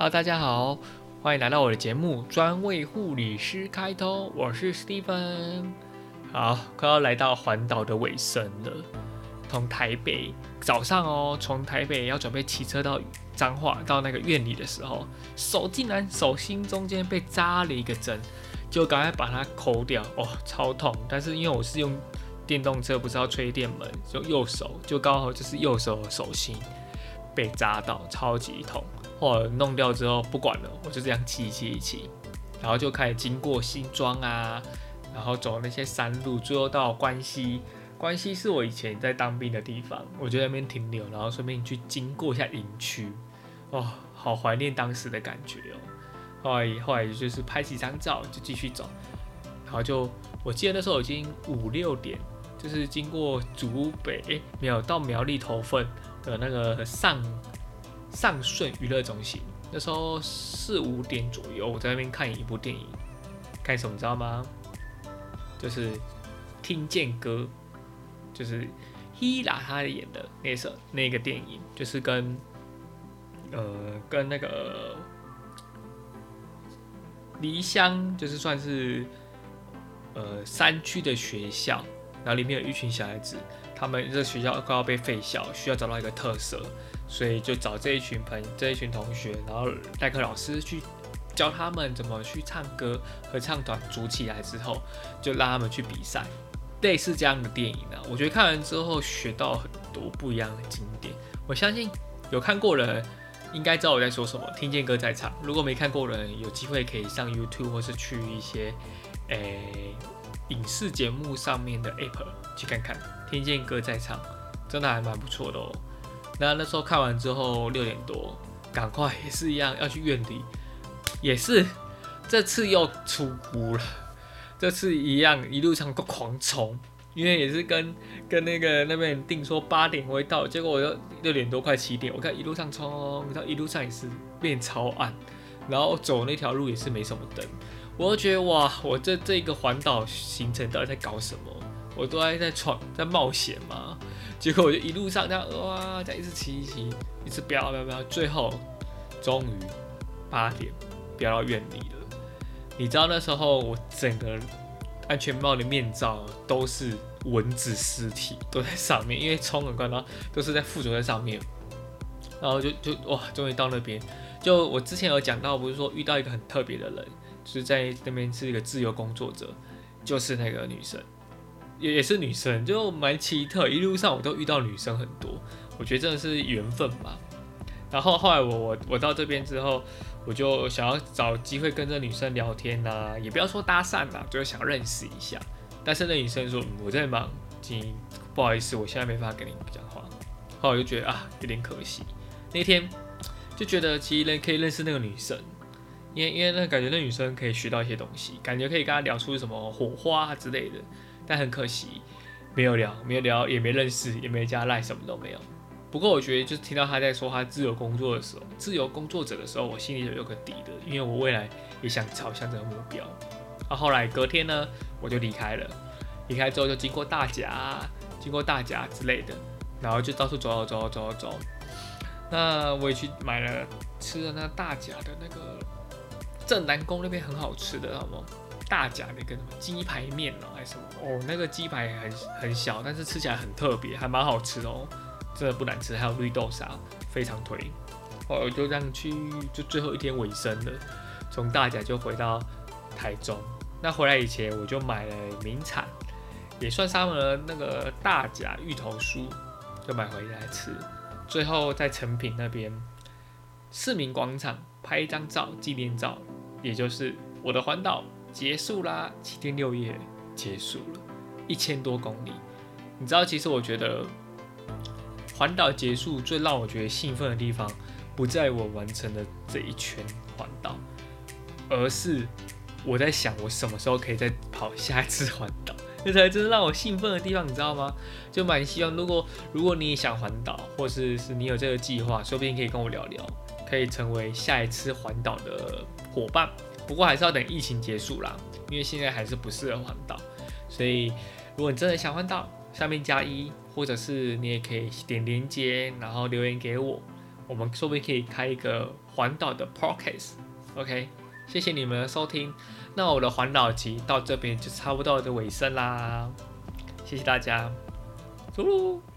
Hello，大家好，欢迎来到我的节目，专为护理师开通。我是 Stephen，。好，快要来到环岛的尾声了。从台北早上哦，从台北要准备骑车到彰化到那个院里的时候，手竟然手心中间被扎了一个针，就赶快把它抠掉。哦，超痛！但是因为我是用电动车，不是要吹电门，就右手就刚好就是右手手心被扎到，超级痛。或者弄掉之后不管了，我就这样骑骑骑，然后就开始经过新庄啊，然后走那些山路，最后到关西。关西是我以前在当兵的地方，我就在那边停留，然后顺便去经过一下营区。哦，好怀念当时的感觉哦。后来后来就是拍几张照就继续走，然后就我记得那时候已经五六点，就是经过竹北，没有到苗栗头份的那个上。上顺娱乐中心，那时候四五点左右，我在那边看一部电影，看什么知道吗？就是听见歌，就是希拉他演的那首那个电影，就是跟呃跟那个离乡，就是算是呃山区的学校，然后里面有一群小孩子，他们这学校快要被废校，需要找到一个特色。所以就找这一群朋这一群同学，然后代课老师去教他们怎么去唱歌，合唱团组起来之后，就让他们去比赛，类似这样的电影呢。我觉得看完之后学到很多不一样的经典。我相信有看过的人应该知道我在说什么。听见歌在唱，如果没看过的人，有机会可以上 YouTube 或是去一些诶影视节目上面的 App 去看看。听见歌在唱，真的还蛮不错的哦。那那时候看完之后六点多，赶快也是一样要去院里，也是这次又出屋了，这次一样一路上都狂冲，因为也是跟跟那个那边定说八点会到，结果我又六点多快七点，我看一路上冲，到一路上也是变超暗，然后走那条路也是没什么灯，我就觉得哇，我这这个环岛行程到底在搞什么？我都还在闯在冒险嘛。结果我就一路上这样哇，这样一直骑一骑，一直飙飙飙，最后终于八点飙到院里了。你知道那时候我整个安全帽的面罩都是蚊子尸体都在上面，因为冲很快，然后都是在附着在上面。然后就就哇，终于到那边。就我之前有讲到，不是说遇到一个很特别的人，是在那边是一个自由工作者，就是那个女生。也也是女生，就蛮奇特。一路上我都遇到女生很多，我觉得真的是缘分吧。然后后来我我我到这边之后，我就想要找机会跟这女生聊天呐，也不要说搭讪呐，就是想认识一下。但是那女生说我在忙，今不好意思，我现在没法跟你讲话。后来我就觉得啊，有点可惜。那天就觉得其实可以认识那个女生，因为因为那感觉那女生可以学到一些东西，感觉可以跟她聊出什么火花之类的。但很可惜，没有聊，没有聊，也没认识，也没加赖，什么都没有。不过我觉得，就是听到他在说他自由工作的时候，自由工作者的时候，我心里就有个底的，因为我未来也想朝向这个目标。啊，后来隔天呢，我就离开了。离开之后就经过大甲，经过大甲之类的，然后就到处走走走走走。那我也去买了吃了那大甲的那个正南宫那边很好吃的，好吗？大甲那个什么鸡排面哦，还是什么哦？那个鸡排很很小，但是吃起来很特别，还蛮好吃哦，真的不难吃。还有绿豆沙，非常推。哦，我就这样去，就最后一天尾声了，从大甲就回到台中。那回来以前，我就买了名产，也算他们的那个大甲芋头酥，就买回来吃。最后在成品那边市民广场拍一张照，纪念照，也就是我的环岛。结束啦，七天六夜结束了，一千多公里。你知道，其实我觉得环岛结束最让我觉得兴奋的地方，不在我完成的这一圈环岛，而是我在想我什么时候可以再跑下一次环岛，这才真的让我兴奋的地方，你知道吗？就蛮希望，如果如果你也想环岛，或是是你有这个计划，说不定可以跟我聊聊，可以成为下一次环岛的伙伴。不过还是要等疫情结束啦，因为现在还是不适合环岛，所以如果你真的想环岛，下面加一，或者是你也可以点连接，然后留言给我，我们说不定可以开一个环岛的 podcast。OK，谢谢你们的收听。那我的环岛集到这边就差不多的尾声啦，谢谢大家，走喽。